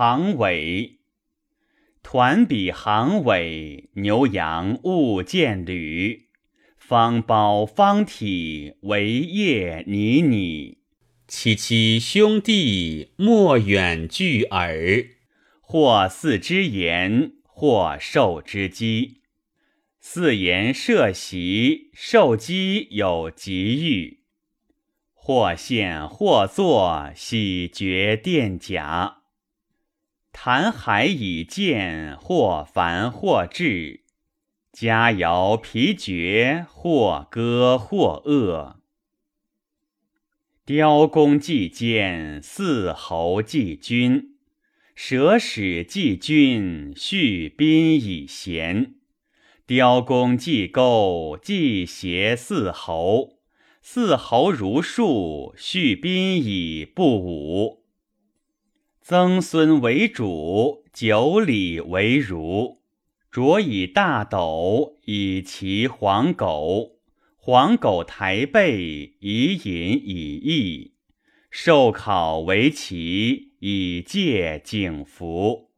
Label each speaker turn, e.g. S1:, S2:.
S1: 行尾。团比行尾，牛羊勿见履。方包方体，为业拟拟。
S2: 戚戚兄弟，莫远距耳。
S1: 或四之言，或受之机。四言设席，受机有吉遇。或现或坐，喜绝殿甲。谈海以见，或繁或至；佳肴疲绝，或歌或恶。雕弓祭监，四侯祭君；舍使祭君，续宾以贤。雕弓祭钩，祭邪四侯；四侯如数，续宾以不武。曾孙为主，九里为儒。着以大斗，以其黄狗。黄狗抬背，以饮以翼。受考为齐，以戒景服。